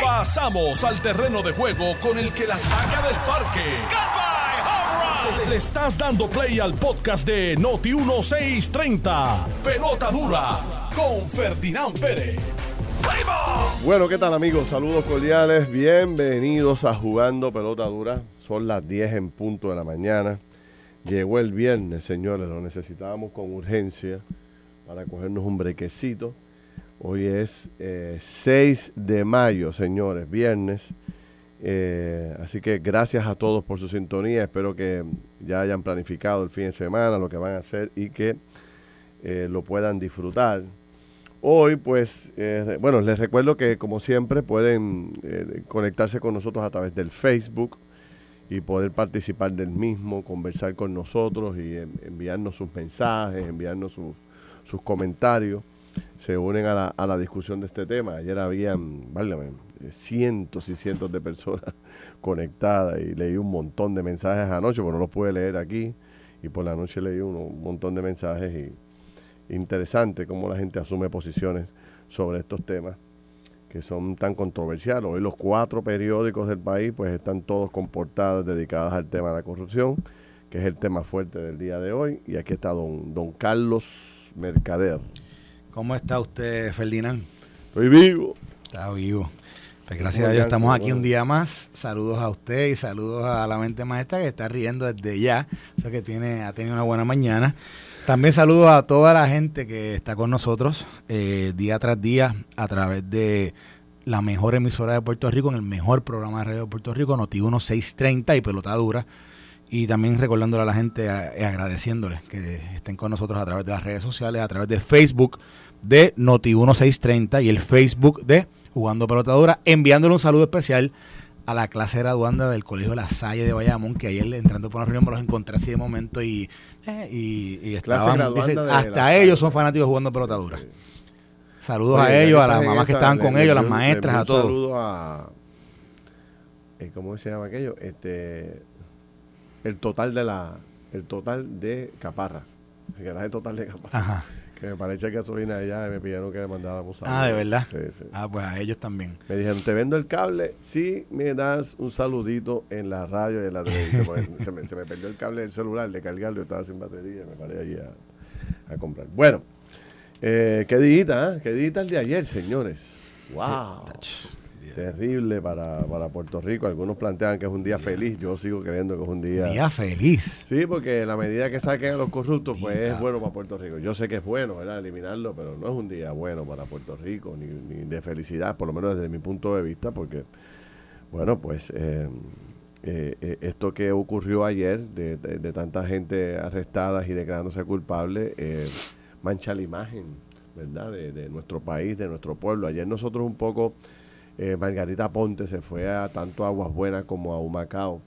Pasamos al terreno de juego con el que la saca del parque. Le estás dando play al podcast de Noti 1630. Pelota dura con Ferdinand Pérez. Bueno, ¿qué tal amigos? Saludos cordiales, bienvenidos a Jugando Pelota Dura. Son las 10 en punto de la mañana. Llegó el viernes, señores, lo necesitábamos con urgencia para cogernos un brequecito. Hoy es 6 eh, de mayo, señores, viernes. Eh, así que gracias a todos por su sintonía. Espero que ya hayan planificado el fin de semana, lo que van a hacer y que eh, lo puedan disfrutar. Hoy, pues, bueno, les recuerdo que como siempre pueden conectarse con nosotros a través del Facebook y poder participar del mismo, conversar con nosotros y enviarnos sus mensajes, enviarnos sus comentarios se unen a la, a la discusión de este tema. Ayer habían, cientos y cientos de personas conectadas y leí un montón de mensajes anoche, pero no los pude leer aquí. Y por la noche leí un, montón de mensajes y interesante cómo la gente asume posiciones sobre estos temas que son tan controversiales. Hoy los cuatro periódicos del país pues están todos con portadas dedicadas al tema de la corrupción, que es el tema fuerte del día de hoy. Y aquí está don, don Carlos Mercader. ¿Cómo está usted, Ferdinand? Estoy vivo. Está vivo. Pues gracias a Dios estamos aquí un día más. Saludos a usted y saludos a la mente maestra que está riendo desde ya. O sea que tiene, ha tenido una buena mañana. También saludos a toda la gente que está con nosotros eh, día tras día a través de la mejor emisora de Puerto Rico, en el mejor programa de radio de Puerto Rico, Noti 1630 y Pelota Dura. Y también recordándole a la gente y agradeciéndole que estén con nosotros a través de las redes sociales, a través de Facebook de Noti1630 y el Facebook de Jugando Pelotadora, enviándole un saludo especial a la clase graduanda del Colegio La Salle de Bayamón, que ayer entrando por una reunión me los encontré así de momento y, eh, y, estaban, hasta ellos son fanáticos jugando pelotadura. Saludos a ellos, a las mamás que estaban con ellos, a las maestras, a todos. Saludos a, eh, ¿cómo se llama aquello? Este, el total de la, el total de Caparra, el total de Caparra. Ajá que me parece que gasolina allá me pidieron que le mandáramos Ah, ¿de verdad? Sí, sí. Ah, pues a ellos también. Me dijeron, te vendo el cable si me das un saludito en la radio y en la televisión. se, me, se, me, perdió el cable del celular de cargarlo, estaba sin batería, me paré allí a, a comprar. Bueno, eh, qué dita, ¿eh? qué dita el de ayer, señores. ¡Wow! Terrible para, para, Puerto Rico. Algunos plantean que es un día feliz. Yo sigo creyendo que es un día. Día feliz. Sí, porque la medida que saquen a los corruptos, pues es bueno para Puerto Rico. Yo sé que es bueno, ¿verdad? Eliminarlo, pero no es un día bueno para Puerto Rico, ni, ni de felicidad, por lo menos desde mi punto de vista, porque, bueno, pues eh, eh, eh, esto que ocurrió ayer, de, de, tanta gente arrestada y declarándose culpable, mancha la imagen, ¿verdad? De, de nuestro país, de nuestro pueblo. Ayer nosotros un poco eh, Margarita Ponte se fue a tanto a Aguas Buenas como a Humacao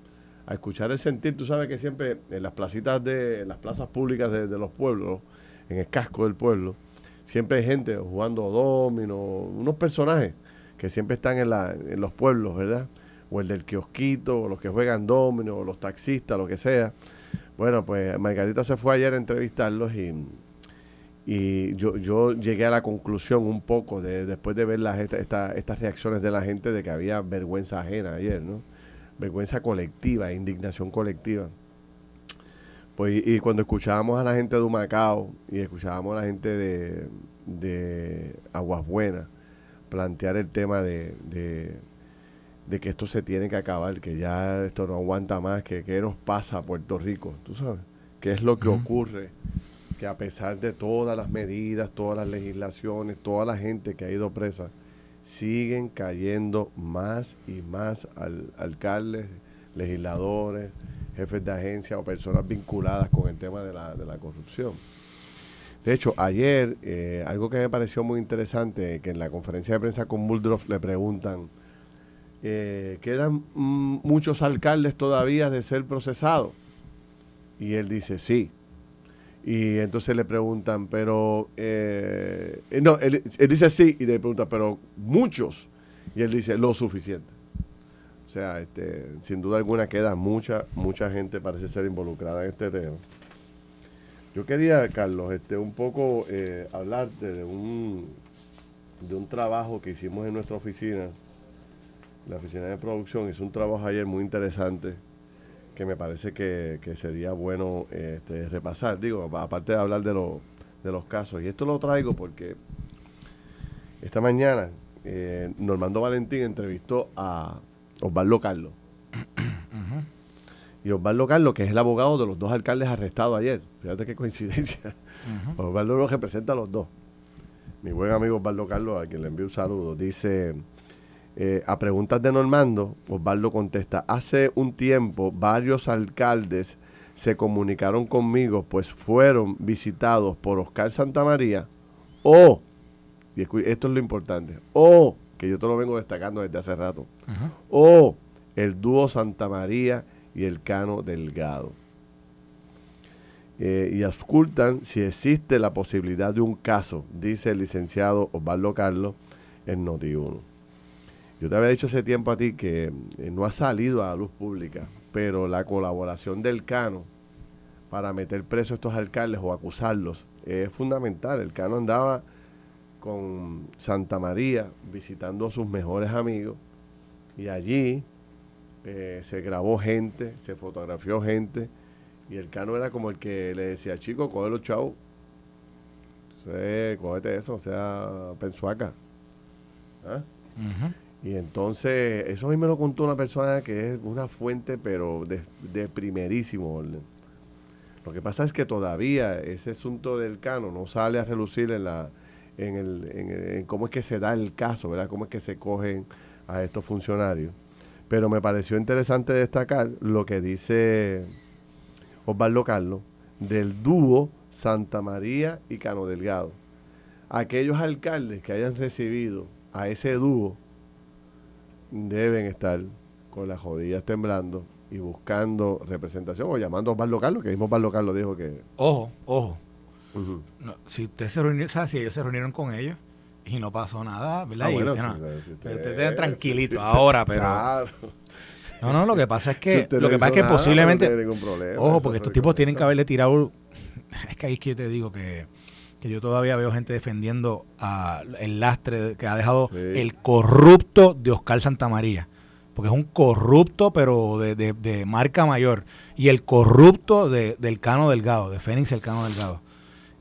a escuchar el sentir. Tú sabes que siempre en las placitas de, las plazas públicas de, los pueblos, en el casco del pueblo, siempre hay gente jugando domino, unos personajes que siempre están en, la, en los pueblos, ¿verdad? O el del kiosquito, o los que juegan domino, o los taxistas, lo que sea. Bueno, pues Margarita se fue ayer a entrevistarlos y y yo, yo llegué a la conclusión un poco, de, después de ver las, estas reacciones de la gente, de que había vergüenza ajena ayer, ¿no? Vergüenza colectiva, indignación colectiva. Pues, y, cuando escuchábamos a la gente de Humacao y escuchábamos a la gente de, de Aguas Buenas plantear el tema de, de, que esto se tiene que acabar, que ya esto no aguanta más, que qué nos pasa a Puerto Rico, tú sabes, qué es lo que ocurre a pesar de todas las medidas, todas las legislaciones, toda la gente que ha ido presa, siguen cayendo más y más al, alcaldes, legisladores, jefes de agencia o personas vinculadas con el tema de la, de la corrupción. De hecho, ayer, eh, algo que me pareció muy interesante, que en la conferencia de prensa con Muldroff le preguntan, eh, ¿quedan mm, muchos alcaldes todavía de ser procesados? Y él dice, sí, y entonces le preguntan, pero, eh, eh, no, él, dice sí y le pregunta, pero muchos. Y él dice, lo suficiente. O sea, este, sin duda alguna queda mucha, mucha gente parece ser involucrada en este tema. Yo quería, Carlos, este, un poco eh, hablarte de un, de un trabajo que hicimos en nuestra oficina. La oficina de producción hizo un trabajo ayer muy interesante que me parece que, sería bueno este, repasar. Digo, aparte de hablar de, de los casos. Y esto lo traigo porque esta mañana eh, Normando Valentín entrevistó a Osvaldo Carlos. Y Osvaldo Carlos, que es el abogado de los dos alcaldes arrestados ayer. Fíjate qué coincidencia. Osvaldo lo representa a los dos. Mi buen amigo Osvaldo Carlos, a quien le envío un saludo, dice, eh, a preguntas de Normando, Osvaldo contesta, hace un tiempo varios alcaldes se comunicaron conmigo, pues fueron visitados por Oscar Santamaría o, y esto es lo importante, o, que yo te lo vengo destacando desde hace rato, o el dúo Santa María y el Cano Delgado. Eh, y auscultan si existe la posibilidad de un caso, dice el licenciado Osvaldo Carlos en Noti1. Yo te había dicho hace tiempo a ti que eh, no ha salido a la luz pública, pero la colaboración del Cano para meter preso a estos alcaldes o acusarlos es fundamental. El Cano andaba con Santa María visitando a sus mejores amigos y allí eh, se grabó gente, se fotografió gente y el Cano era como el que le decía, chico, coge los chavos, cógete eso, o sea, pensuaca. ¿Ah? Y entonces, eso a mí me lo contó una persona que es una fuente, pero de, primerísimo orden. Lo que pasa es que todavía ese asunto del cano no sale a relucir en la en, el, en, cómo es que se da el caso, ¿verdad? Cómo es que se cogen a estos funcionarios. Pero me pareció interesante destacar lo que dice Osvaldo Carlos del dúo Santa María y Cano Delgado. Aquellos alcaldes que hayan recibido a ese dúo deben estar con las rodillas temblando y buscando representación o llamando a Osvaldo Carlos, que mismo Osvaldo Carlos dijo que... Ojo, ojo. si usted se reunió, o sea, si ellos se reunieron con ellos y no pasó nada, ¿verdad? Ah, usted, tranquilito ahora, pero... No, no, lo que pasa es que lo que pasa es que posiblemente Ojo, porque estos tipos tienen que haberle tirado es que ahí es que yo te digo que que yo todavía veo gente defendiendo el lastre que ha dejado el corrupto de Oscar Santamaría. Porque es un corrupto, pero de, de, marca mayor. Y el corrupto de, del Cano Delgado, de Fénix el Cano Delgado.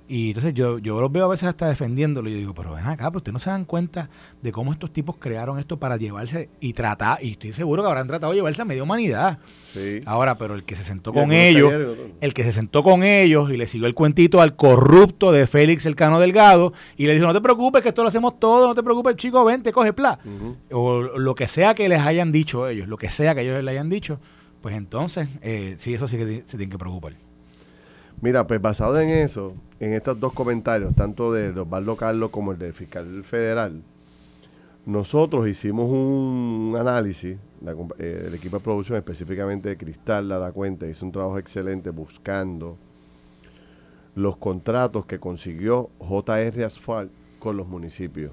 Y entonces yo, yo los veo a veces hasta defendiéndolo y yo digo, pero ven acá, pero ustedes no se dan cuenta de cómo estos tipos crearon esto para llevarse y tratar, y estoy seguro que habrán tratado de llevarse a media humanidad. Sí. Ahora, pero el que se sentó con ellos, el que se sentó con ellos y le siguió el cuentito al corrupto de Félix el Cano Delgado y le dijo, no te preocupes, que esto lo hacemos todo, no te preocupes, chico, vente, coge pla. O lo que sea que les hayan dicho ellos, lo que sea que ellos le hayan dicho, pues entonces, eh, sí, eso sí que se tiene que preocupar. Mira, pues basado en eso, en estos dos comentarios, tanto de Osvaldo Carlos como el del fiscal federal, nosotros hicimos un análisis, eh, el equipo de producción, específicamente de Cristal, la cuenta, hizo un trabajo excelente buscando los contratos que consiguió JR Asphalt con los municipios.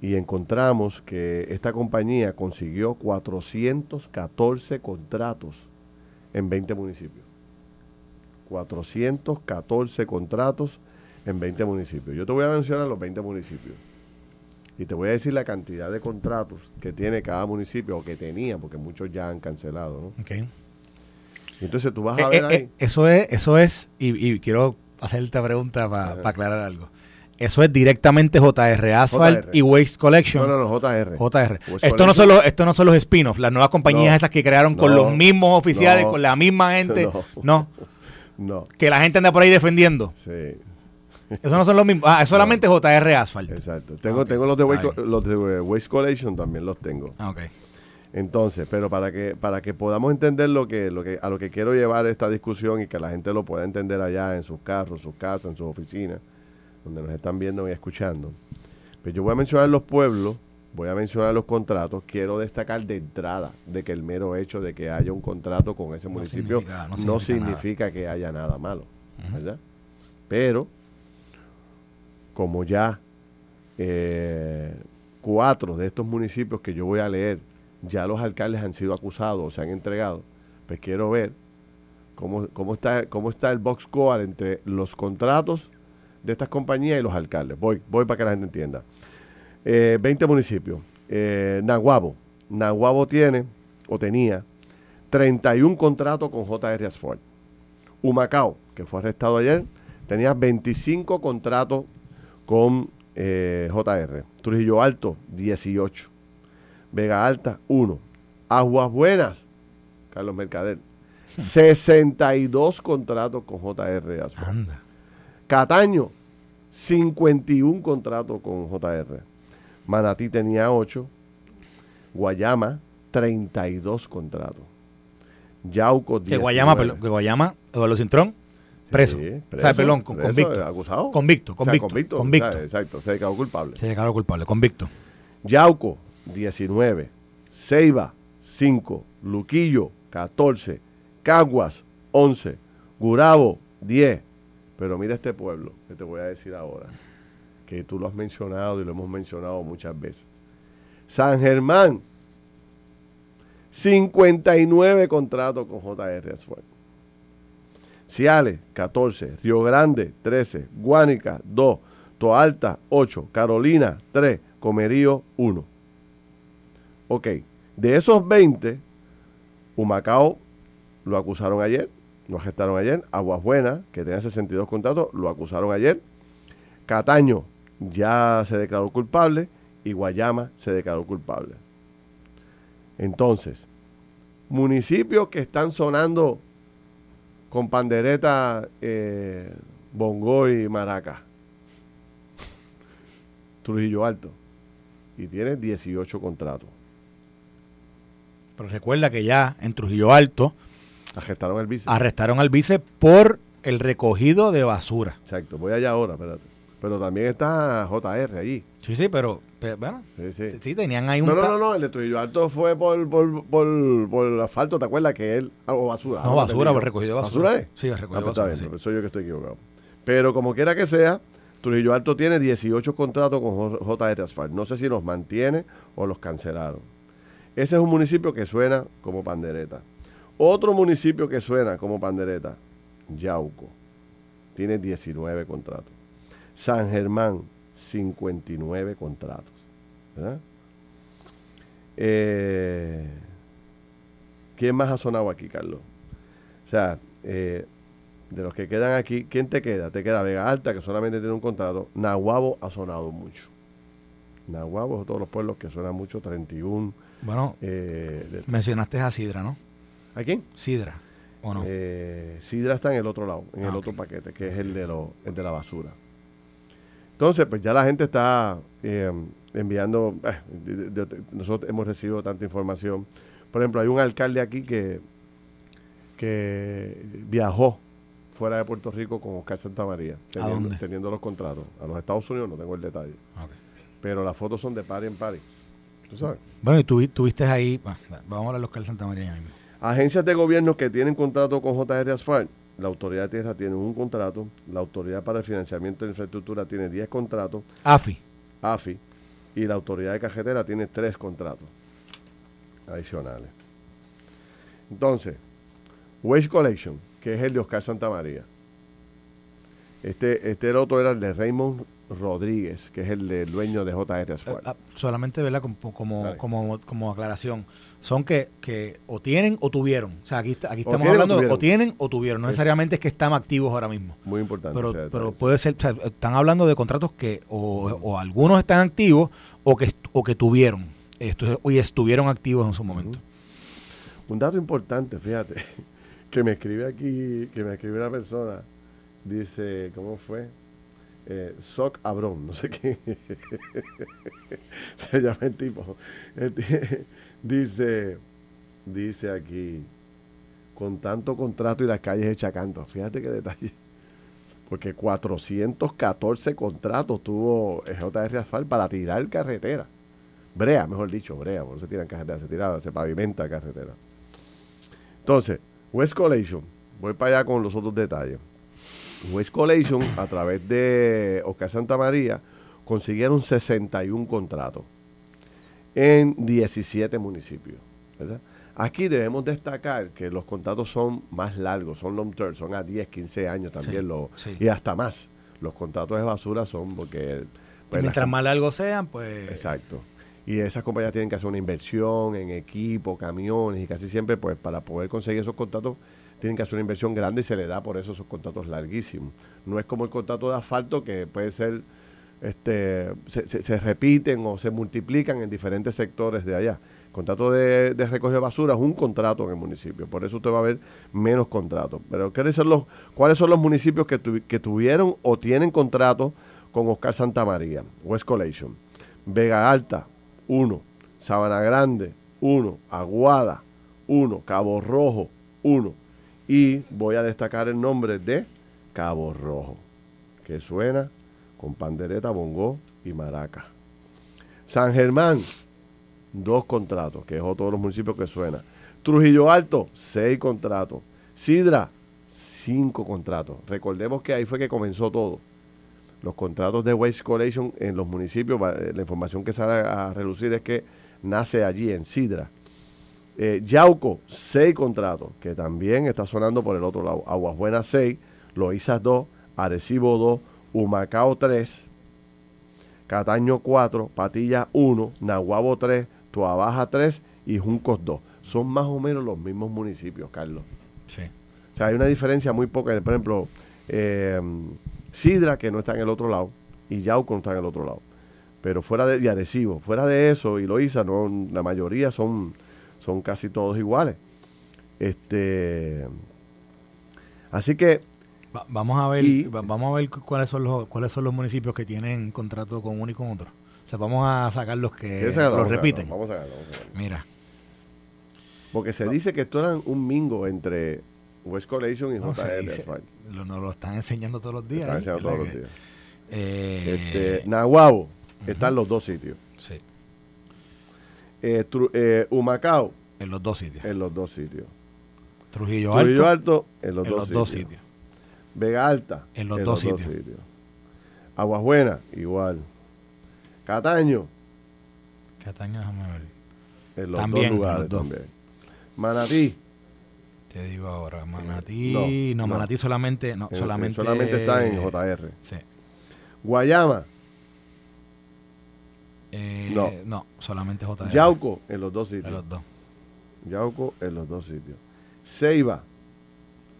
Y encontramos que esta compañía consiguió 414 contratos en 20 municipios. 414 contratos en 20 municipios. Yo te voy a mencionar los 20 municipios. Y te voy a decir la cantidad de contratos que tiene cada municipio o que tenía, porque muchos ya han cancelado. ¿no? Okay. Entonces tú vas a eh, ver eh, ahí. Eh, eso es, eso es y, quiero hacerte esta pregunta para aclarar algo. Eso es directamente JR Asphalt y Waste Collection. No, no, no, JR. JR. Esto no, son los, esto no son los spin-offs, las nuevas compañías esas que crearon con los mismos oficiales, con la misma gente. no. No. Que la gente anda por ahí defendiendo. Sí. Eso no son los mismos. Ah, es solamente JR Asphalt. Exacto. Tengo, tengo los de, Waste, los de Waste Collection también los tengo. Ah, ok. Entonces, pero para que para que podamos entender lo que lo que a lo que quiero llevar esta discusión y que la gente lo pueda entender allá en sus carros, sus casas, en sus oficinas, donde nos están viendo y escuchando. Pues yo voy a mencionar los pueblos voy a mencionar los contratos, quiero destacar de entrada de que el mero hecho de que haya un contrato con ese municipio no significa, que haya nada malo, ¿verdad? Pero, como ya eh, cuatro de estos municipios que yo voy a leer, ya los alcaldes han sido acusados o se han entregado, pues quiero ver cómo, cómo, está, cómo está el box score entre los contratos de estas compañías y los alcaldes. Voy, voy para que la gente entienda. 20 eh, municipios. Eh, Nahuabo. Nahuabo tiene o tenía 31 contratos con JR Asphalt. Humacao, que fue arrestado ayer, tenía 25 contratos con eh, JR. Trujillo Alto, 18. Vega Alta, 1. Aguas Buenas, Carlos Mercader, 62 contratos con JR Asphalt. Cataño, 51 contratos con JR. Manatí tenía 8. Guayama, 32 contratos. Yauco, 19. Que Guayama, que Guayama, Eduardo Cintrón, preso. o sea, pelón, con, convicto. ¿Acusado? Convicto, convicto. convicto. convicto. exacto, se declaró culpable. Se declaró culpable, convicto. Yauco, 19. Ceiba, 5. Luquillo, 14. Caguas, 11. Gurabo, 10. Pero mira este pueblo que te voy a decir ahora, que tú lo has mencionado y lo hemos mencionado muchas veces. San Germán, 59 contratos con JR. Ciales, 14. Río Grande, 13. Guánica, 2. Toalta, 8. Carolina, 3. Comerío, 1. Ok, de esos 20, Humacao lo acusaron ayer, lo arrestaron ayer. Aguas Buenas, que tenía 62 contratos, lo acusaron ayer. Cataño ya se declaró culpable y Guayama se declaró culpable. Entonces, municipios que están sonando con pandereta, eh, bongo y maraca. Trujillo Alto. Y tiene 18 contratos. Pero recuerda que ya en Trujillo Alto arrestaron al vice. Arrestaron al vice por el recogido de basura. Exacto, voy allá ahora, espérate. Pero también está JR allí. Sí, sí, pero, bueno, sí, sí. tenían ahí un... No, no, no, no, el de Trujillo Alto fue por, por, por, por, el asfalto, ¿te acuerdas? Que él... O basura. No, basura, por recogido basura. ¿Basura es? Sí, recogido ah, pues basura, sí. soy yo que estoy equivocado. Pero como quiera que sea, Trujillo Alto tiene 18 contratos con JR Asfalt. No sé si los mantiene o los cancelaron. Ese es un municipio que suena como pandereta. Otro municipio que suena como pandereta, Yauco, tiene 19 contratos. San Germán, 59 contratos. Eh, ¿Quién más ha sonado aquí, Carlos? O sea, eh, de los que quedan aquí, ¿quién te queda? Te queda Vega Alta, que solamente tiene un contrato. Nahuabo ha sonado mucho. Nahuabo es todos los pueblos que suenan mucho, 31. Bueno, eh, mencionaste a Sidra, ¿no? ¿A quién? Sidra, ¿o no? Sidra está en el otro lado, en el ah, otro paquete, que es el de, lo, el de la basura. Entonces, pues ya la gente está eh, enviando, eh, nosotros hemos recibido tanta información. Por ejemplo, hay un alcalde aquí que, que viajó fuera de Puerto Rico con Oscar Santa María, teniendo, los contratos. A los Estados Unidos no tengo el detalle. Pero las fotos son de pari en pari. ¿Tú sabes? Bueno, y tú, tuviste ahí, vamos a hablar de Oscar Santa María. Agencias de gobierno que tienen contrato con JR Asphalt la Autoridad de Tierra tiene un contrato, la Autoridad para el Financiamiento de Infraestructura tiene 10 contratos. AFI. AFI. Y la Autoridad de Cajetera tiene 3 contratos adicionales. Entonces, Waste Collection, que es el de Oscar Santa María. Este, este otro era el de Raymond Rodríguez, que es el, dueño de JR Asphalt. Ah, solamente verla como, como, como, como, aclaración. Son que, que o tienen o tuvieron. O sea, aquí, aquí estamos hablando de o tienen o tuvieron. No necesariamente es que están activos ahora mismo. Muy importante. Pero, pero puede ser, están hablando de contratos que o, algunos están activos o que, o que tuvieron. Esto, y estuvieron activos en su momento. Un dato importante, fíjate, que me escribe aquí, que me escribe una persona, dice, ¿cómo fue? Eh, Soc Abrón, no sé qué se llama el tipo. dice, dice aquí, con tanto contrato y las calles hechas canto. Fíjate qué detalle. Porque 414 contratos tuvo JR Asfalt para tirar carretera. Brea, mejor dicho, brea, porque no se tiran carretera, se tira, se pavimenta carretera. Entonces, West Collation, voy para allá con los otros detalles. West Collection, a través de Oscar Santa María, consiguieron 61 contratos en 17 municipios. Aquí debemos destacar que los contratos son más largos, son long term, son a 10, 15 años también, y hasta más. Los contratos de basura son porque... Pues, mientras más largos sean, pues... Exacto. Y esas compañías tienen que hacer una inversión en equipo, camiones, y casi siempre, pues para poder conseguir esos contratos, tienen que hacer una inversión grande y se le da por eso esos contratos larguísimos. No es como el contrato de asfalto que puede ser, este, se, repiten o se multiplican en diferentes sectores de allá. El contrato de, de basura es un contrato en el municipio, por eso usted va a ver menos contratos. Pero ¿cuáles son los municipios que, que tuvieron o tienen contratos con Oscar Santa María, West Collection? Vega Alta, 1. Sabana Grande, 1. Aguada, 1. Cabo Rojo, 1 y voy a destacar el nombre de Cabo Rojo, que suena con pandereta, bongó y maraca. San Germán, dos contratos, que es otro de los municipios que suena. Trujillo Alto, seis contratos. Sidra, cinco contratos. Recordemos que ahí fue que comenzó todo. Los contratos de Waste Collection en los municipios, la información que sale a relucir es que nace allí en Sidra. Eh, Yauco, 6 contratos, que también está sonando por el otro lado. Aguas Buenas 6, Loízas 2, Arecibo 2, Humacao 3, Cataño 4, Patilla 1, Nahuabo 3, Tuabaja 3 y Juncos 2. Son más o menos los mismos municipios, Carlos. Sí. O sea, hay una diferencia muy poca. Por ejemplo, eh, Sidra, que no está en el otro lado, y Yauco no está en el otro lado. Pero fuera de, y Arecibo, fuera de eso, y Loíza, no, la mayoría son son casi todos iguales. Este, así que vamos a ver, vamos a ver cuáles son los cuáles son los municipios que tienen contrato con uno y con otro. O sea, vamos a sacar los que los repiten. Vamos a, Mira. Porque se dice que esto era un mingo entre West Collection y JR. Lo, nos lo están enseñando todos los días. Están enseñando todos los días. Eh, este, Nahuabo, están los dos sitios. Sí. Eh, eh, Humacao. En los dos sitios. En los dos sitios. Trujillo, Alto, Alto. en los, dos, sitios. Vega Alta. En los, dos, sitios. Aguas Buenas, igual. Cataño. Cataño, déjame ver. En los también, dos lugares también. Manatí. Te digo ahora, Manatí. No, Manatí solamente. No, solamente, solamente está en JR. Sí. Guayama. Eh, no. no, solamente JR. Yauco en los dos sitios. En los dos. Yauco en los dos sitios. Ceiba,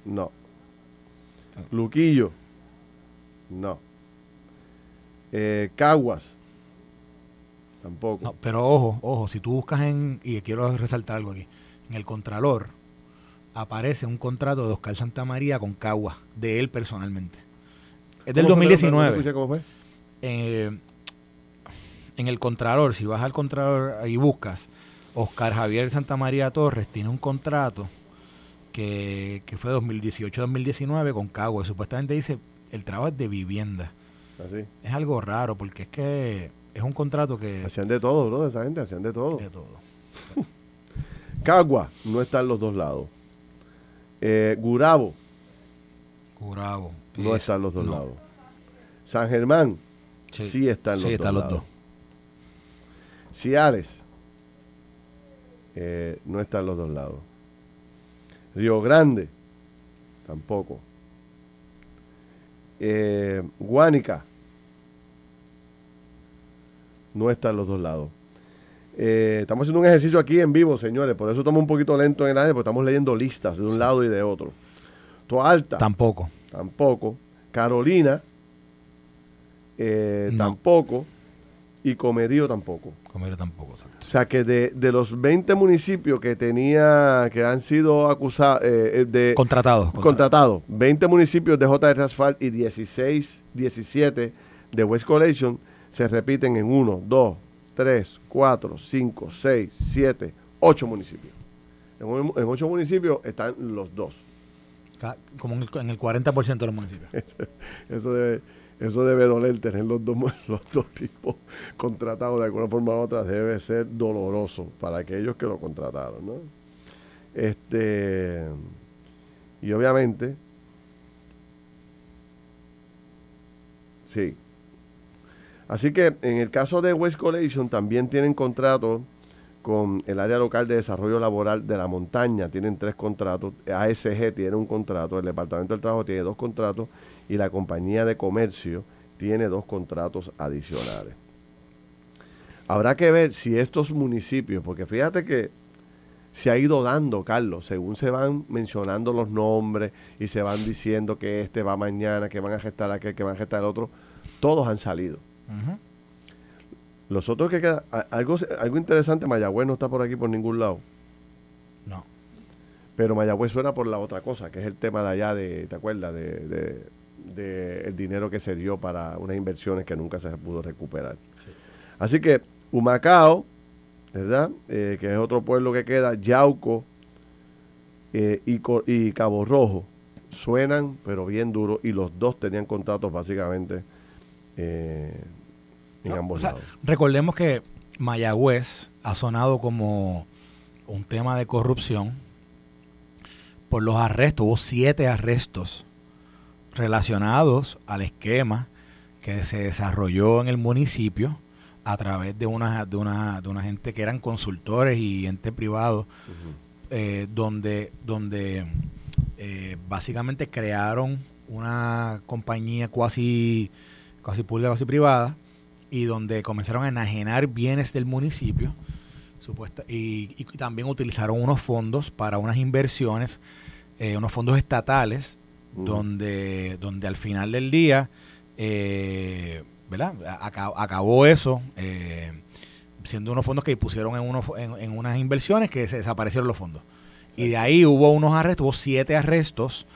no. Luquillo, no. Eh, Caguas, tampoco. No, pero ojo, ojo, si tú buscas en, y quiero resaltar algo aquí, en el Contralor aparece un contrato de Oscar Santa María con Caguas, de él personalmente. Es del 2019. ¿Cómo fue? Eh, en el Contralor, si vas al Contralor y buscas, Oscar Javier Santa María Torres tiene un contrato que, que fue 2018-2019 con Cagua. supuestamente dice el trabajo es de vivienda. Así. ¿Ah, es algo raro porque es que es un contrato que... Hacían de todo, bro, esa gente hacían de todo. De todo. Cagua no está en los dos lados. Eh, Gurabo. Gurabo. No está en los dos lados. San Germán sí, está en los, sí, dos, los dos. Ciales eh, no está en los dos lados. Río Grande tampoco. Eh, Guánica no está en los dos lados. Eh, estamos haciendo un ejercicio aquí en vivo, señores, por eso estamos un poquito lento en el aire, porque estamos leyendo listas de un lado y de otro. Toa Alta. Tampoco. Tampoco. Carolina. Tampoco y Comerío tampoco. Comerío tampoco, exacto. O sea que de, los 20 municipios que tenía, que han sido acusados, eh, eh, de... Contratados. Contratados. 20 municipios de JR Asphalt y 16, 17 de West Collection se repiten en 1, 2, 3, 4, 5, 6, 7, 8 municipios. En, en 8 municipios están los dos. Como en el, en el 40% de los municipios. eso debe eso debe doler tener los dos, los dos tipos contratados de alguna forma u otra, debe ser doloroso para aquellos que lo contrataron, ¿no? Este, y obviamente, sí. Así que en el caso de West Collection también tienen contratos con el área local de desarrollo laboral de la montaña, tienen tres contratos, ASG tiene un contrato, el Departamento del Trabajo tiene dos contratos y la compañía de comercio tiene dos contratos adicionales. Habrá que ver si estos municipios, porque fíjate que se ha ido dando, Carlos, según se van mencionando los nombres y se van diciendo que este va mañana, que van a gestar aquel, que van a gestar el otro, todos han salido. Los otros que quedan, algo, algo interesante, Mayagüez no está por aquí por ningún lado. No. Pero Mayagüez suena por la otra cosa, que es el tema de allá de, ¿te acuerdas? De, de, el dinero que se dio para unas inversiones que nunca se pudo recuperar. Así que Humacao, ¿verdad? Eh, que es otro pueblo que queda, Yauco eh, y, Cabo Rojo, suenan, pero bien duro, y los dos tenían contratos básicamente eh, en ambos lados. Recordemos que Mayagüez ha sonado como un tema de corrupción por los arrestos, hubo siete arrestos relacionados al esquema que se desarrolló en el municipio a través de una, de una, de una gente que eran consultores y ente privado, eh, donde, donde eh, básicamente crearon una compañía cuasi, casi pública, casi privada, y donde comenzaron a enajenar bienes del municipio, supuesta, y, y también utilizaron unos fondos para unas inversiones, eh, unos fondos estatales, donde, donde al final del día eh, ¿verdad? Acabó, eso, eh, siendo unos fondos que pusieron en, unos, en, unas inversiones que se desaparecieron los fondos. Y de ahí hubo unos arrestos, hubo siete arrestos.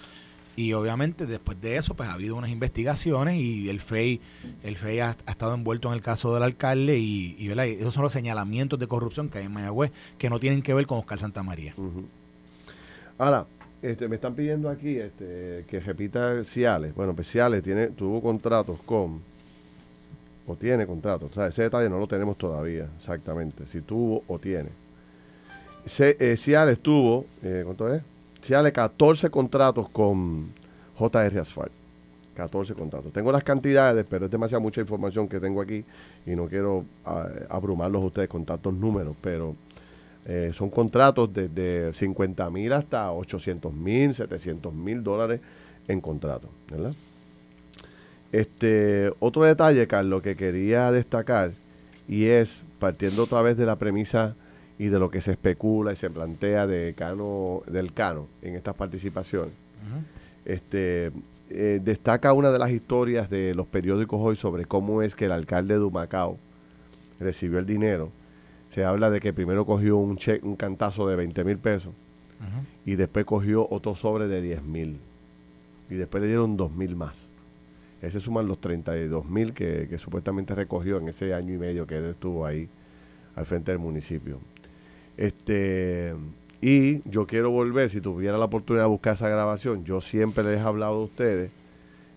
Y obviamente después de eso, pues ha habido unas investigaciones y el FEI, el FEI ha, estado envuelto en el caso del alcalde y, esos son los señalamientos de corrupción que hay en Mayagüez que no tienen que ver con Oscar Santamaría. Ahora, este, me están pidiendo aquí este, que repita Ciales. Bueno, pues Ciales tiene, tuvo contratos con o tiene contrato. O sea, ese detalle no lo tenemos todavía exactamente, si tuvo o tiene. Se, eh, Ciales tuvo, eh, ¿cuánto es? Ciales 14 contratos con JR Asphalt. 14 contratos. Tengo las cantidades, pero es demasiada mucha información que tengo aquí y no quiero ah, abrumarlos a ustedes con tantos números, pero eh, son contratos desde 50 mil hasta 800 mil, 700 mil dólares en contrato, ¿verdad? Este, otro detalle, Carlos, que quería destacar, y es partiendo otra vez de la premisa y de lo que se especula y se plantea de Cano, del Cano en estas participaciones. este, eh, destaca una de las historias de los periódicos hoy sobre cómo es que el alcalde de Humacao recibió el dinero. Se habla de que primero cogió un, cheque, un cantazo de 20 mil pesos y después cogió otro sobre de 10 mil y después le dieron 2 mil más. Ese suman los 32 mil que, supuestamente recogió en ese año y medio que él estuvo ahí al frente del municipio. Este, y yo quiero volver, si tuviera la oportunidad de buscar esa grabación, yo siempre les he hablado a ustedes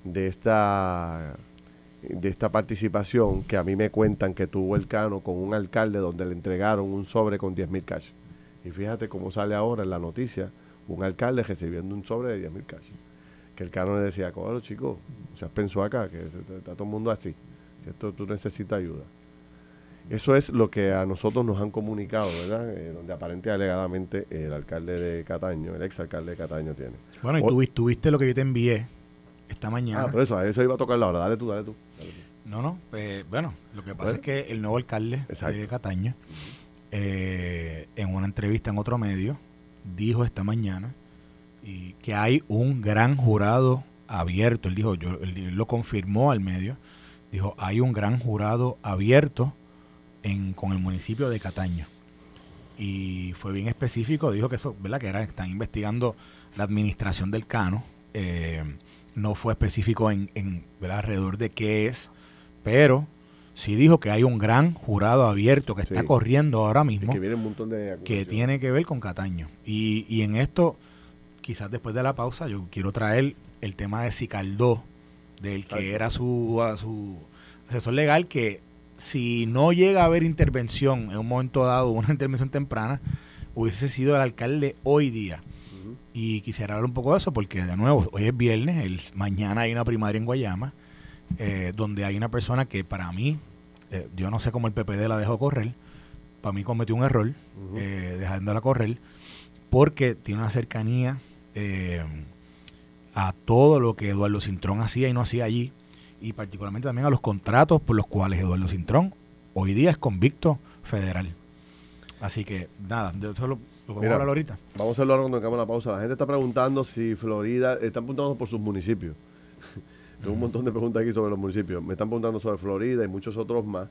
de esta de esta participación que a mí me cuentan que tuvo el Cano con un alcalde donde le entregaron un sobre con 10 mil cash. Y fíjate cómo sale ahora en la noticia un alcalde recibiendo un sobre de 10 mil cash que el Cano le decía, cógalo chicos, se pensó acá, que está todo el mundo así, esto tú necesitas ayuda. Eso es lo que a nosotros nos han comunicado, ¿verdad? Eh, donde aparentemente alegadamente el alcalde de Cataño, el ex alcalde de Cataño tiene. Bueno, y tú, viste lo que yo te envié esta mañana. Ah, por eso, a eso iba a tocar la hora. Dale tú, dale tú. No, no, pues, bueno, lo que pasa es que el nuevo alcalde de Cataño, eh, en una entrevista en otro medio, dijo esta mañana y que hay un gran jurado abierto. Él dijo, yo, él, lo confirmó al medio. Dijo, hay un gran jurado abierto en, con el municipio de Cataño. Y fue bien específico, dijo que eso, ¿verdad? Que era, están investigando la administración del Cano. Eh, no fue específico en, en alrededor de qué es, pero sí dijo que hay un gran jurado abierto que está corriendo ahora mismo que, que, tiene que ver con Cataño. Y, y en esto quizás después de la pausa, yo quiero traer el tema de Sicaldó, del que era su, su asesor legal, que si no llega a haber intervención en un momento dado, una intervención temprana, hubiese sido el alcalde hoy día. Y quisiera hablar un poco de eso, porque de nuevo, hoy es viernes, el, mañana hay una primaria en Guayama, eh, donde hay una persona que para mí, eh, yo no sé cómo el PPD la dejó correr, para mí cometió un error eh, dejándola correr porque tiene una cercanía a todo lo que Eduardo Cintrón hacía y no hacía allí y particularmente también a los contratos por los cuales Eduardo Cintrón hoy día es convicto federal. Así que nada, de eso lo, podemos hablar ahorita. Vamos a hacerlo ahora cuando hagamos la pausa. La gente está preguntando si Florida, están preguntando por sus municipios. Tengo un montón de preguntas aquí sobre los municipios. Me están preguntando sobre Florida y muchos otros más.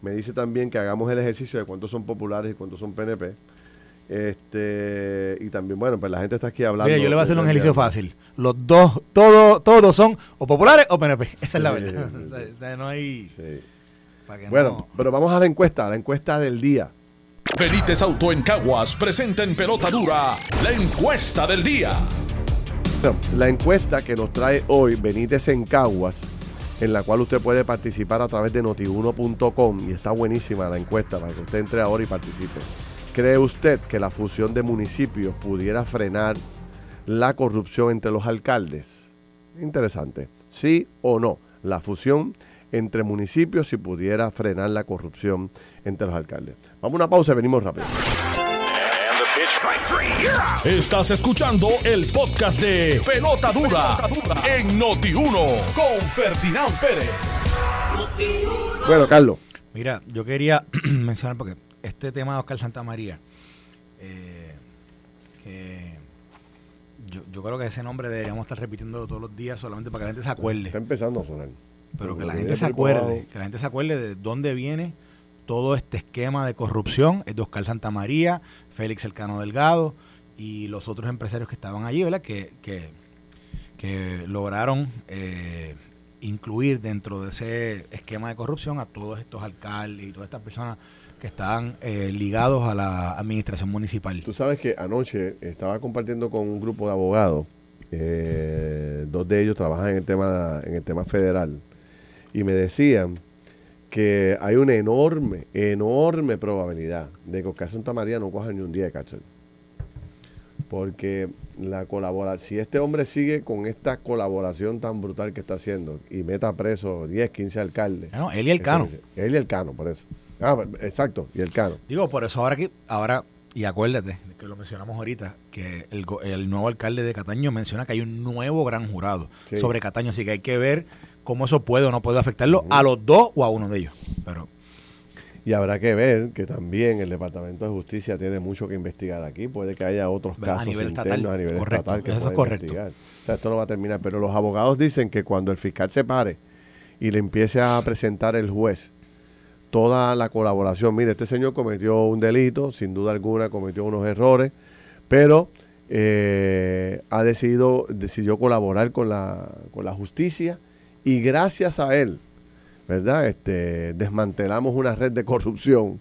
Me dice también que hagamos el ejercicio de cuántos son populares y cuántos son PNP. Este, y también, bueno, pues la gente está aquí hablando. Mira, yo le voy a hacer un ejercicio fácil. Los dos, todos, todos son o populares o PNP. Esa es la verdad. o sea, no hay. bueno, pero vamos a la encuesta, la encuesta del día. Felites Auto en Caguas presenta en pelota dura la encuesta del día. la encuesta que nos trae hoy Benítez en Caguas, en la cual usted puede participar a través de notiuno.com y está buenísima la encuesta para que usted entre ahora y participe. ¿Cree usted que la fusión de municipios pudiera frenar la corrupción entre los alcaldes? Interesante. ¿Sí o no? La fusión entre municipios si pudiera frenar la corrupción entre los alcaldes. Vamos a una pausa y venimos rápido. Estás escuchando el podcast de Pelota Dura, en Noti1 con Ferdinand Pérez. Bueno, Carlos. Mira, yo quería mencionar porque este tema de Oscar Santamaría, eh, que yo, creo que ese nombre deberíamos estar repitiéndolo todos los días solamente para que la gente se acuerde. Está empezando a sonar. Pero que la gente se acuerde, que la gente se acuerde de dónde viene todo este esquema de corrupción, es de Oscar Santamaría, Félix Elcano Delgado y los otros empresarios que estaban allí, ¿verdad? Que, que, que lograron eh, incluir dentro de ese esquema de corrupción a todos estos alcaldes y todas estas personas que estaban eh, ligados a la administración municipal. Tú sabes que anoche estaba compartiendo con un grupo de abogados, eh, dos de ellos trabajan en el tema en el tema federal y me decían que hay una enorme, enorme probabilidad de que Oscar Santa María no coja ni un día de cárcel. Porque la colaboración, si este hombre sigue con esta colaboración tan brutal que está haciendo y meta preso 10, 15 alcaldes. No, él y el Cano. Él y el Cano, por eso. Ah, exacto, y el Cano. Digo, por eso ahora que, ahora, y acuérdate, que lo mencionamos ahorita, que el, nuevo alcalde de Cataño menciona que hay un nuevo gran jurado sobre Cataño, así que hay que ver cómo eso puede o no puede afectarlo a los dos o a uno de ellos. Pero y habrá que ver que también el Departamento de Justicia tiene mucho que investigar aquí. Puede que haya otros casos a nivel internos a nivel estatal que eso es correcto. investigar. O sea, esto no va a terminar. Pero los abogados dicen que cuando el fiscal se pare y le empiece a presentar el juez toda la colaboración. Mire, este señor cometió un delito, sin duda alguna cometió unos errores, pero eh, ha decidido, decidió colaborar con la, con la justicia y gracias a él, ¿verdad? Este, desmantelamos una red de corrupción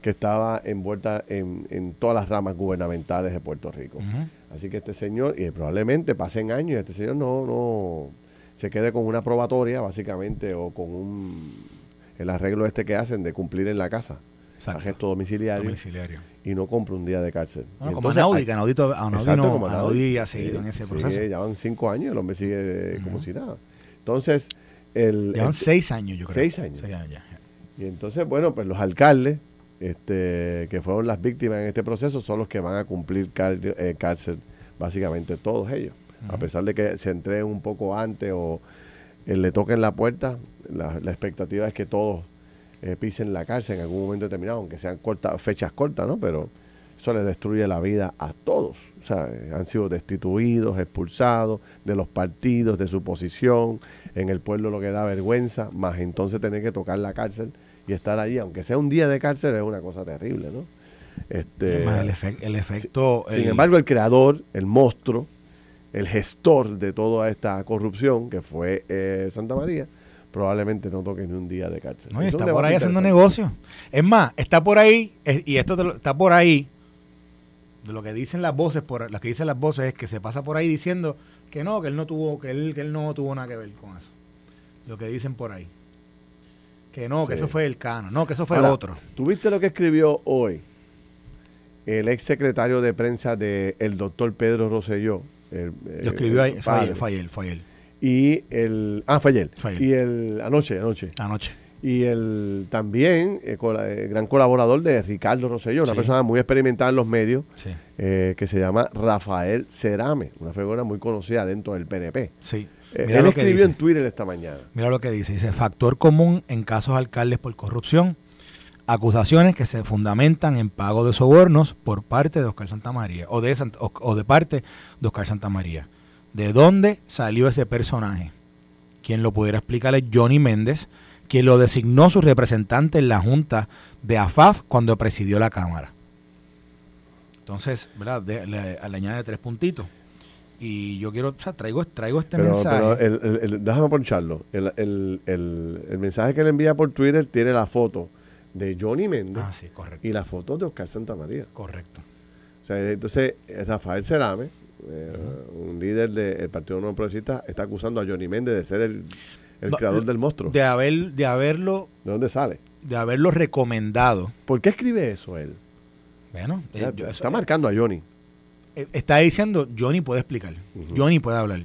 que estaba envuelta en, en todas las ramas gubernamentales de Puerto Rico. Así que este señor, y probablemente pasen años y este señor no, no se quede con una probatoria, básicamente, o con un el arreglo este que hacen de cumplir en la casa. Arresto domiciliario, domiciliario. Y no compra un día de cárcel. como Anaudi, que Anaudi, Anaudi, ha seguido en ese proceso. Sí, ya van cinco años, el hombre sigue como si nada. Entonces, el... Llevan seis años, yo creo. Seis años. Seis años ya. Y entonces, bueno, pues los alcaldes este, que fueron las víctimas en este proceso son los que van a cumplir eh, cárcel, básicamente todos ellos. A pesar de que se entreguen un poco antes o eh, le toquen la puerta, la, expectativa es que todos eh, pisen la cárcel en algún momento determinado, aunque sean cortas, fechas cortas, ¿no? Pero eso les destruye la vida a todos. O sea, eh, han sido destituidos, expulsados de los partidos, de su posición. En el pueblo lo que da vergüenza, más entonces tener que tocar la cárcel y estar allí, aunque sea un día de cárcel, es una cosa terrible, ¿no? Este, el, el, efecto... Sin embargo, el creador, el monstruo, el gestor de toda esta corrupción, que fue eh, Santa María, probablemente no toque ni un día de cárcel. No, está por ahí haciendo negocio. Es más, está por ahí, y esto está por ahí, de lo que dicen las voces, por las que dicen las voces es que se pasa por ahí diciendo que no, que él no tuvo, que él, que él no tuvo nada que ver con eso. Lo que dicen por ahí. Que no, que eso fue el cano, no, que eso fue otro. ¿Tuviste lo que escribió hoy el ex secretario de prensa del el doctor Pedro Rosselló? Lo escribió ahí, fue, ayer, fue, ayer, Y el. Ah, fue ayer. Y el. Anoche, anoche. Anoche. y el también eh, eh, gran colaborador de Ricardo Rosselló, una persona muy experimentada en los medios, eh, que se llama Rafael Cerame, una figura muy conocida dentro del PNP. Sí. él escribió en Twitter esta mañana. Mira lo que dice, dice, factor común en casos alcaldes por corrupción, acusaciones que se fundamentan en pago de sobornos por parte de Oscar Santamaría, o de, o de parte de Oscar Santamaría. ¿De dónde salió ese personaje? Quien lo pudiera explicar es Johnny Méndez, quien lo designó su representante en la Junta de AFAF cuando presidió la Cámara. Entonces, ¿verdad? le, añade tres puntitos. Y yo quiero, o sea, traigo, traigo este mensaje. Pero el, déjame poncharlo. El, mensaje que le envía por Twitter tiene la foto de Johnny Méndez ah, sí, y la foto de Oscar Santamaría. Correcto. O sea, entonces Rafael Cerame, eh, un líder del Partido No Progresista, está acusando a Johnny Méndez de ser el el creador del monstruo. De, haber, de haberlo... ¿De dónde sale? De haberlo recomendado. ¿Por qué escribe eso él? Bueno, eh, está marcando a Johnny. Eh, está diciendo, Johnny puede explicar. Johnny puede hablar.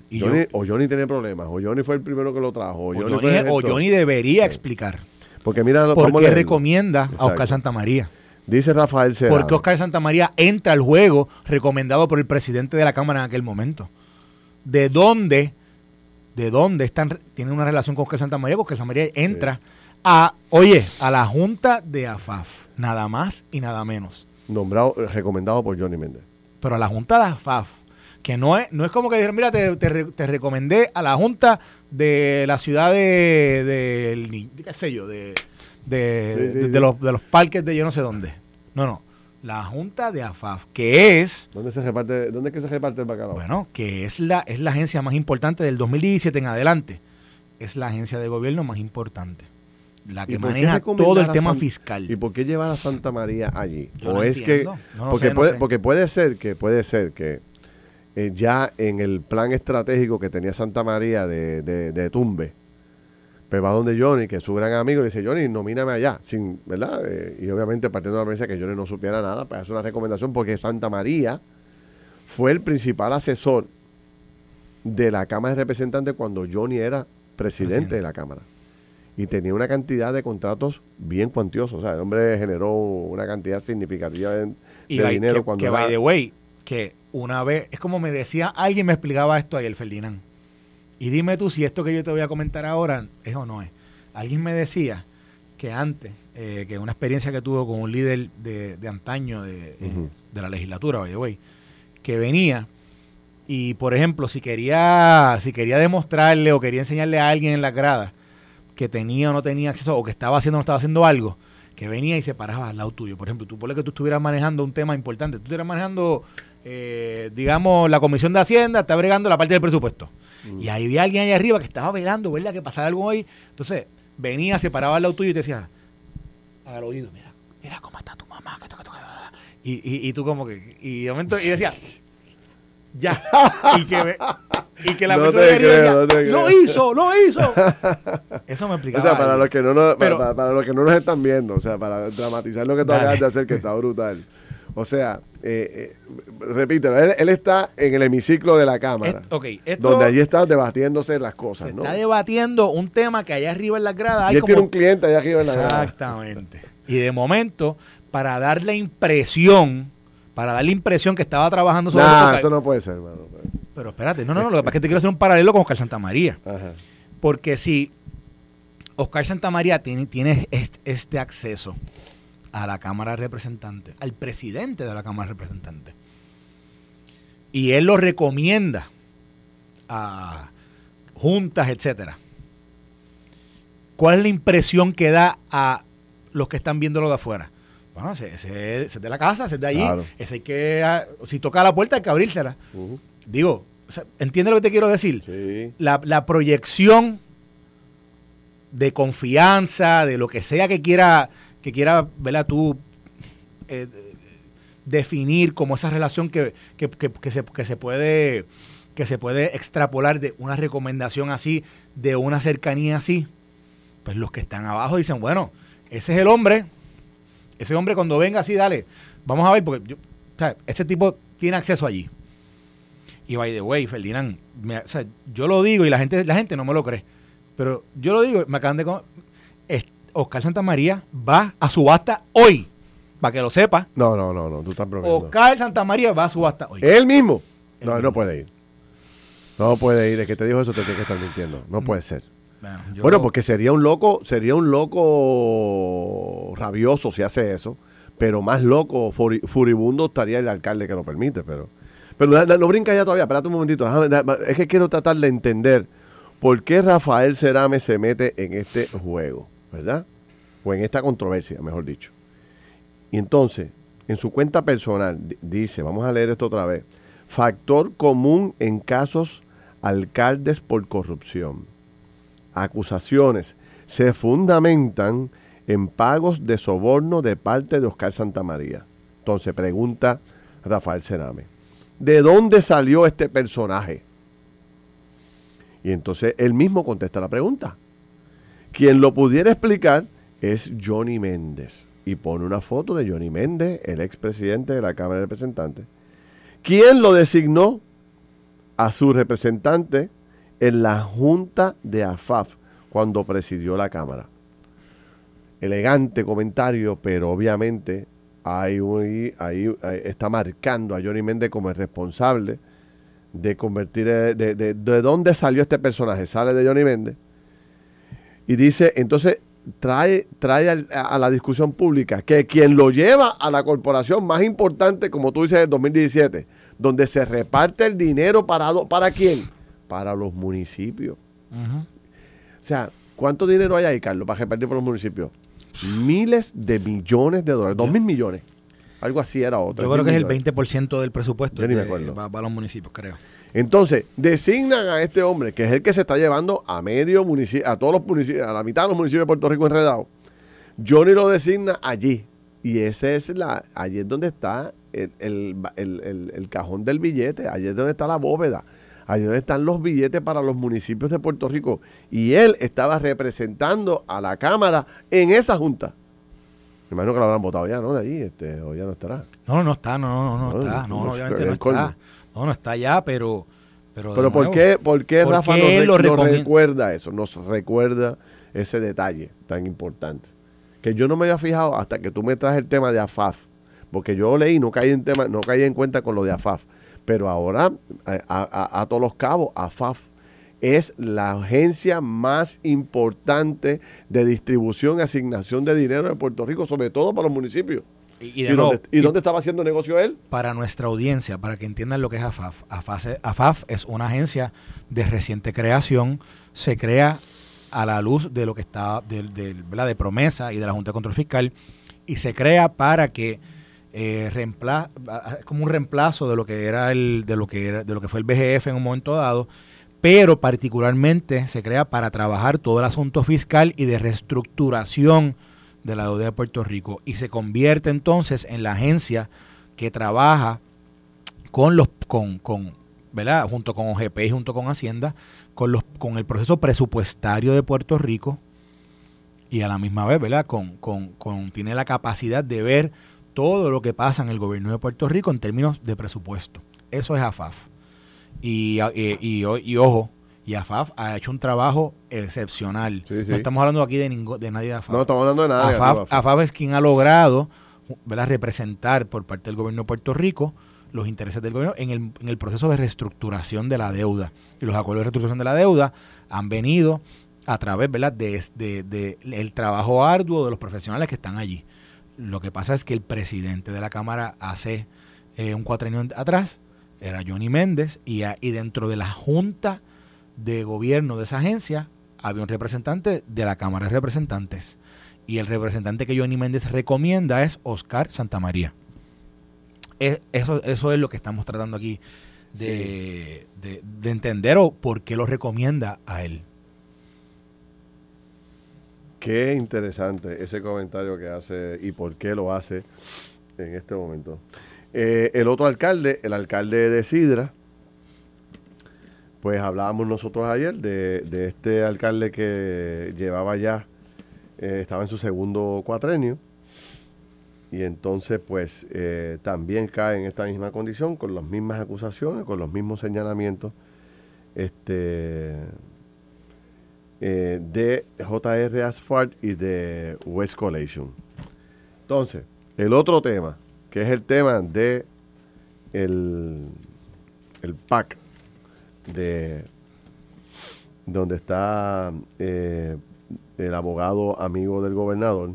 o Johnny tiene problemas. O Johnny fue el primero que lo trajo. O, Johnny, debería explicar. Porque mira... ¿Por qué recomienda a Oscar Santamaría? Dice Rafael Serrano. Porque Oscar Santamaría entra al juego recomendado por el presidente de la Cámara en aquel momento. ¿De dónde de dónde están, tienen una relación con Oscar Santa María, porque Santa María entra a, oye, a la Junta de AFAF, nada más y nada menos. Nombrado, recomendado por Johnny Méndez. Pero a la Junta de AFAF, que no es, no es como que dijeron, mira, te, te, recomendé a la Junta de la ciudad de, de, qué sé yo, de, de, los, de los parques de yo no sé dónde. No, no la Junta de AFAF, que es... ¿Dónde, se reparte, ¿Dónde es que se reparte el bacalao? Bueno, que es la, es la agencia más importante del 2017 en adelante. Es la agencia de gobierno más importante. La que maneja todo el tema fiscal. ¿Y por qué llevar a Santa María allí? o es que... porque, puede, porque puede ser que, puede ser que eh, ya en el plan estratégico que tenía Santa María de, de, de Tumbe, pues va donde Johnny, que es su gran amigo, y le dice, Johnny, nomíname allá, sin, ¿verdad? Eh, y obviamente partiendo de la premisa que Johnny no supiera nada, pues hace una recomendación porque Santa María fue el principal asesor de la Cámara de Representantes cuando Johnny era presidente de la Cámara. Y tenía una cantidad de contratos bien cuantiosos. O sea, el hombre generó una cantidad significativa de, dinero cuando que, by the way, que una vez, es como me decía, alguien me explicaba esto ayer, Ferdinand y dime tú si esto que yo te voy a comentar ahora es o no es. Alguien me decía que antes, eh, que una experiencia que tuvo con un líder de, antaño de, de, la legislatura, by the way, que venía y, por ejemplo, si quería, si quería demostrarle o quería enseñarle a alguien en la grada que tenía o no tenía acceso o que estaba haciendo o no estaba haciendo algo, que venía y se paraba al lado tuyo. Por ejemplo, tú ponle que tú estuvieras manejando un tema importante, tú estuvieras manejando, eh, digamos, la Comisión de Hacienda, está bregando la parte del presupuesto y ahí había alguien ahí arriba que estaba velando, ¿verdad? Que pasara algo hoy. Entonces, venía, se paraba al lado tuyo y te decía, al oído, mira, mira cómo está tu mamá. y, y, y, tú como que, y de momento, y decía, ya. y que, y que la persona decía, lo hizo, lo hizo. Eso me explicaba. O sea, para los, que no nos, para, los que no nos están viendo, o sea, para dramatizar lo que tú acabas de hacer, que está brutal. O sea, eh, eh, repítelo, él, está en el hemiciclo de la Cámara. donde allí está debatiéndose las cosas, Está debatiendo un tema que allá arriba en la grada hay y él tiene un cliente allá arriba en la grada. Exactamente. Y de momento, para dar la impresión, para dar la impresión que estaba trabajando sobre nah, eso no puede ser, hermano. Pero espérate, no, no, no, lo que pasa es que te quiero hacer un paralelo con Oscar Santamaría. Ajá. Porque si Oscar Santamaría tiene, tiene este acceso a la Cámara de Representantes, al presidente de la Cámara de Representantes. Y él lo recomienda a juntas, etcétera. ¿Cuál es la impresión que da a los que están viéndolo de afuera? Bueno, ese, es de la casa, ese es de allí. Ese hay que, ah, si toca la puerta hay que abrírsela. Digo, ¿entiende lo que te quiero decir? La, la, proyección de confianza, de lo que sea que quiera que quiera, ¿verdad? Tú eh, definir como esa relación que, se, que, se, puede que se puede extrapolar de una recomendación así, de una cercanía así, pues los que están abajo dicen, bueno, ese es el hombre, ese hombre cuando venga así, dale, vamos a ver, porque yo, ese tipo tiene acceso allí. Y by the way, Ferdinand, yo lo digo y la gente, la gente no me lo cree, pero yo lo digo, me acaban de... Oscar Santamaría va a subasta hoy. Para que lo sepa. No, no, no, no, tú estás bromeando. Oscar Santamaría va a subasta hoy. ¿Él mismo? no, él no puede ir. No puede ir. El que te dijo eso te tiene que estar mintiendo. No puede ser. Bueno, porque sería un loco, sería un loco rabioso si hace eso, pero más loco, furibundo estaría el alcalde que lo permite, pero... Pero no, brinca ya todavía, espérate un momentito. es que quiero tratar de entender por qué Rafael Cerame se mete en este juego, ¿verdad? O en esta controversia, mejor dicho. Y entonces, en su cuenta personal, dice, vamos a leer esto otra vez, factor común en casos alcaldes por corrupción. Acusaciones se fundamentan en pagos de soborno de parte de Oscar Santamaría. Entonces pregunta Rafael Cerame, ¿de dónde salió este personaje? Y entonces él mismo contesta la pregunta. Quien lo pudiera explicar es Johnny Méndez. Y pone una foto de Johnny Méndez, el expresidente de la Cámara de Representantes. ¿Quién lo designó a su representante en la Junta de AFAF cuando presidió la Cámara? Elegante comentario, pero obviamente ahí, ahí, está marcando a Johnny Méndez como el responsable de convertir, eh, de, de, de, dónde salió este personaje. Sale de Johnny Méndez y dice, entonces trae, trae a, la discusión pública que quien lo lleva a la corporación más importante, como tú dices, del 2017, donde se reparte el dinero para, ¿para quién? Para los municipios. O sea, ¿cuánto dinero hay ahí, Carlos, para repartir por los municipios? Miles de millones de dólares, dos mil millones. Algo así era otro. Yo creo que es el 20% del presupuesto Yo para los municipios, creo. Entonces, designan a este hombre, que es el que se está llevando a medio municipio, a todos los municipios, a la mitad de los municipios de Puerto Rico enredados. Johnny lo designa allí. Y ese es la, allí es donde está el, cajón del billete, allí es donde está la bóveda, allí es donde están los billetes para los municipios de Puerto Rico. Y él estaba representando a la Cámara en esa junta. Me imagino que lo habrán votado ya, ¿no? De allí, este, o ya no estará. No, no está, no, no, no, no está. No, obviamente no está. No, no está ya, pero... Pero, pero ¿por, qué, ¿por qué Rafa nos, recuerda eso? Nos recuerda ese detalle tan importante. Que yo no me había fijado hasta que tú me traes el tema de AFAF. Porque yo leí, no caí en tema, no caí en cuenta con lo de AFAF. Pero ahora, a, a todos los cabos, AFAF es la agencia más importante de distribución y asignación de dinero en Puerto Rico, sobre todo para los municipios. ¿Y, dónde, estaba haciendo negocio él? Para nuestra audiencia, para que entiendan lo que es AFAF. AFAF, es una agencia de reciente creación, se crea a la luz de lo que está de, de promesa y de la Junta de Control Fiscal y se crea para que eh, como un reemplazo de lo que era el de lo que era de lo que fue el BGF en un momento dado pero particularmente se crea para trabajar todo el asunto fiscal y de reestructuración de la deuda de Puerto Rico y se convierte entonces en la agencia que trabaja con los con, con ¿verdad? junto con OGP y junto con Hacienda con los con el proceso presupuestario de Puerto Rico y a la misma vez, ¿verdad? Con, con, con tiene la capacidad de ver todo lo que pasa en el gobierno de Puerto Rico en términos de presupuesto. Eso es AFAF. Y, y, y, ojo, y AFAF ha hecho un trabajo excepcional. No estamos hablando aquí de, de nadie de AFAF. No estamos hablando de nadie. AFAF, AFAF es quien ha logrado representar por parte del gobierno de Puerto Rico los intereses del gobierno en el, en el proceso de reestructuración de la deuda. Y los acuerdos de reestructuración de la deuda han venido a través ¿verdad? De, de, el trabajo arduo de los profesionales que están allí. Lo que pasa es que el presidente de la Cámara hace eh, un cuatrenio atrás era Johnny Méndez, y, y dentro de la junta de gobierno de esa agencia había un representante de la Cámara de Representantes. Y el representante que Johnny Méndez recomienda es Oscar Santamaría. eso, eso es lo que estamos tratando aquí de, de, entender o por qué lo recomienda a él. Qué interesante ese comentario que hace y por qué lo hace en este momento. Eh, el otro alcalde, el alcalde de Sidra, pues hablábamos nosotros ayer de, este alcalde que llevaba ya, eh, estaba en su segundo cuatrenio, y entonces pues eh, también cae en esta misma condición, con las mismas acusaciones, con los mismos señalamientos. Este, eh, de JR Asphalt y de West Collation. Entonces, el otro tema, que es el tema de el, el PAC de donde está eh, el abogado amigo del gobernador,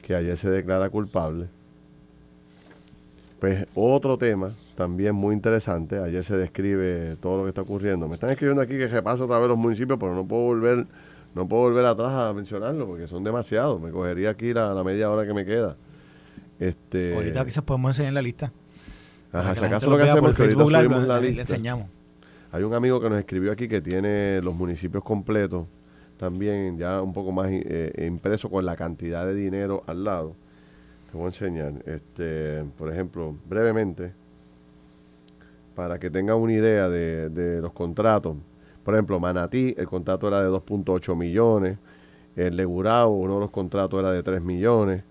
que ayer se declara culpable. Pues otro tema también muy interesante, ayer se describe todo lo que está ocurriendo. Me están escribiendo aquí que repaso otra vez los municipios, pero no puedo volver, no puedo volver atrás a mencionarlo porque son demasiados. Me cogería aquí la, la media hora que me queda. Este, Ahorita quizás podemos enseñar la lista. Ajá, si acaso lo que hacemos es que ahorita subimos la lista. Le enseñamos. Hay un amigo que nos escribió aquí que tiene los municipios completos, también ya un poco más eh, impreso con la cantidad de dinero al lado. Te voy a enseñar. Este, por ejemplo, brevemente, para que tengan una idea de, de los contratos. Por ejemplo, Manatí, el contrato era de 2.8 millones. El Legurao, uno de los contratos era de 3 millones.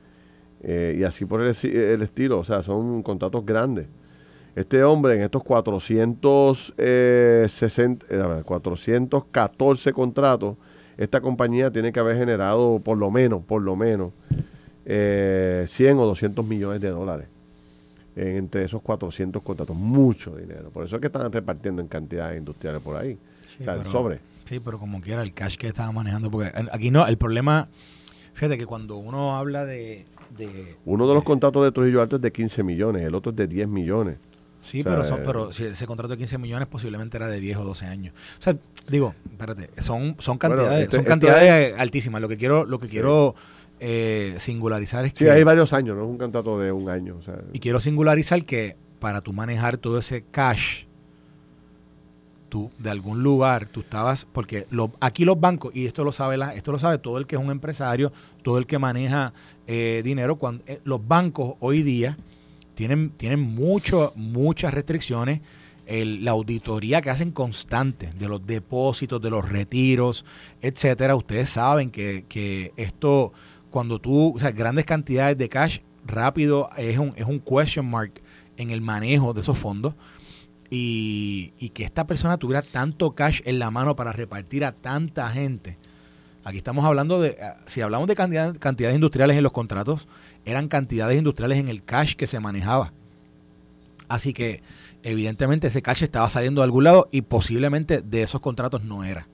Eh, y así por el, el, estilo. O sea, son contratos grandes. Este hombre en estos 460, eh, 414 contratos, esta compañía tiene que haber generado por lo menos, por lo menos, eh, 100 o 200 millones de dólares entre esos 400 contratos. Mucho dinero. Por eso es que están repartiendo en cantidades industriales por ahí. Sí, o sea, pero, el sobre. Sí, pero como quiera, el cash que estaba manejando, porque aquí no, el problema, fíjate que cuando uno habla de... de Uno de los contratos de Trujillo Alto es de 15 millones, el otro es de 10 millones. Sí, O sea, pero, son, eh, pero si ese contrato de 15 millones posiblemente era de 10 o 12 años. O sea, digo, espérate, son, son cantidades, este- son cantidades altísimas. Lo que quiero, lo que quiero eh, singularizar es Sí, que hay varios años, no es un contrato de un año. O sea, y quiero singularizar que para tú manejar todo ese cash, tú de algún lugar, tú estabas, porque lo- aquí los bancos, y esto lo sabe la, esto lo sabe todo el que es un empresario, todo el que maneja eh, dinero, cuando eh, los bancos hoy día tienen, tienen mucho, muchas restricciones. El- la auditoría que hacen constante de los depósitos, de los retiros, etcétera. Ustedes saben que, que esto, cuando tú, o sea, grandes cantidades de cash rápido es un, es un question mark en el manejo de esos fondos. Y, y que esta persona tuviera tanto cash en la mano para repartir a tanta gente. Aquí estamos hablando de, ah, si hablamos de cantidad- cantidades industriales en los contratos, eran cantidades industriales en el cash que se manejaba. Así que evidentemente ese cash estaba saliendo de algún lado y posiblemente de esos contratos no era.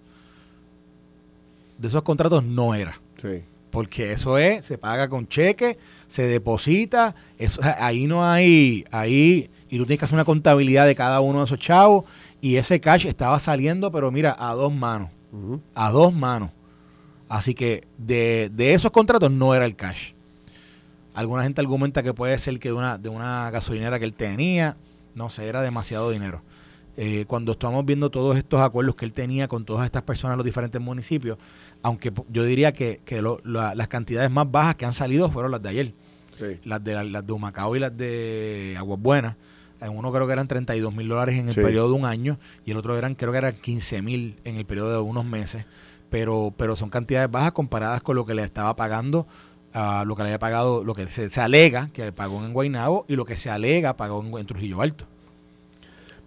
De esos contratos no era. sí. Porque eso es, se paga con cheque, se deposita, eso, ahí no hay, ahí, y tú tienes que hacer una contabilidad de cada uno de esos chavos, y ese cash estaba saliendo, pero mira, a dos manos, a dos manos. Así que de, de esos contratos no era el cash. Alguna gente argumenta que puede ser que de una, de una gasolinera que él tenía, no sé, era demasiado dinero. Eh, cuando estamos viendo todos estos acuerdos que él tenía con todas estas personas en los diferentes municipios, aunque yo diría que, que lo- la- las cantidades más bajas que han salido fueron las de ayer, Sí. las de, las de Humacao y las de Aguas Buenas. En uno creo que eran 32 mil dólares en el Sí. periodo de un año y el otro eran creo que eran 15 mil en el periodo de unos meses. Pero, pero son cantidades bajas comparadas con lo que le estaba pagando, a lo que le había pagado, lo que se, alega que pagó en Guaynabo y lo que se alega pagó en, en Trujillo Alto.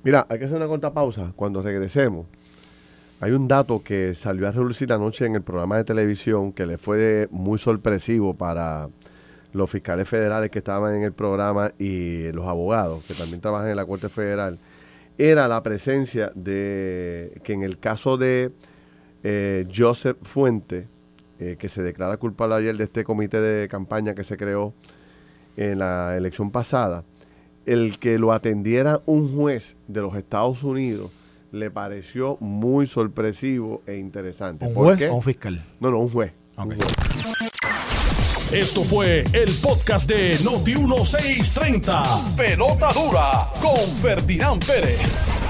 Mira, hay que hacer una corta pausa. Cuando regresemos, hay un dato que salió a relucir anoche en el programa de televisión que le fue muy sorpresivo para los fiscales federales que estaban en el programa y los abogados que también trabajan en la Corte Federal. Era la presencia de que en el caso de eh, Joseph Fuente, eh, que se declara culpable ayer de este comité de campaña que se creó en la elección pasada, el que lo atendiera un juez de los Estados Unidos le pareció muy sorpresivo e interesante. ¿Un ¿Por juez qué? o un fiscal? No, no, un juez. Un juez. Esto fue el podcast de Noti1630. Pelota dura con Ferdinand Pérez.